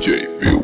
DJ Bill.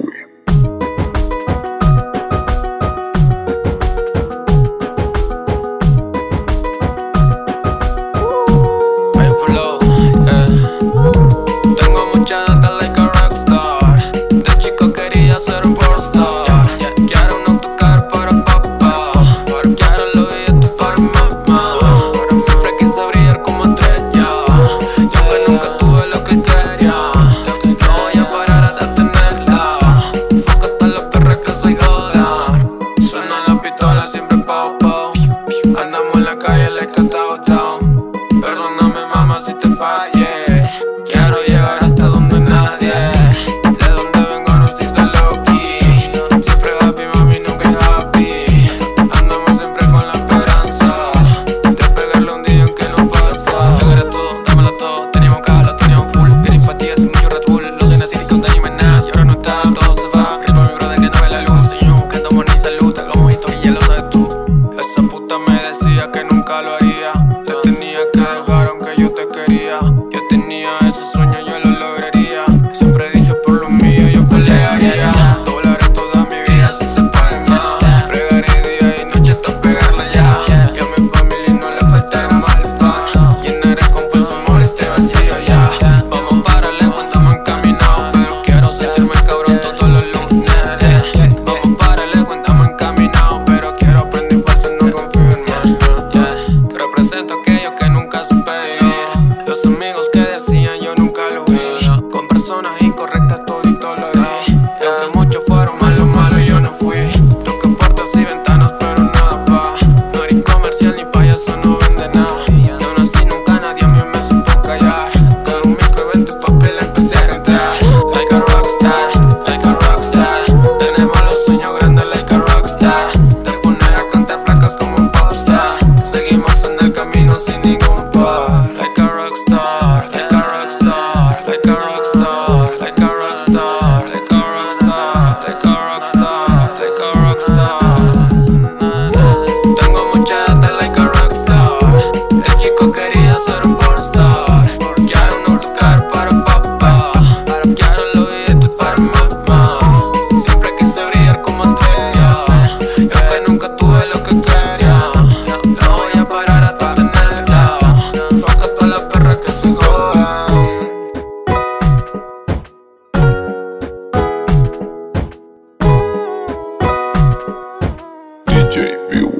DJ Bill.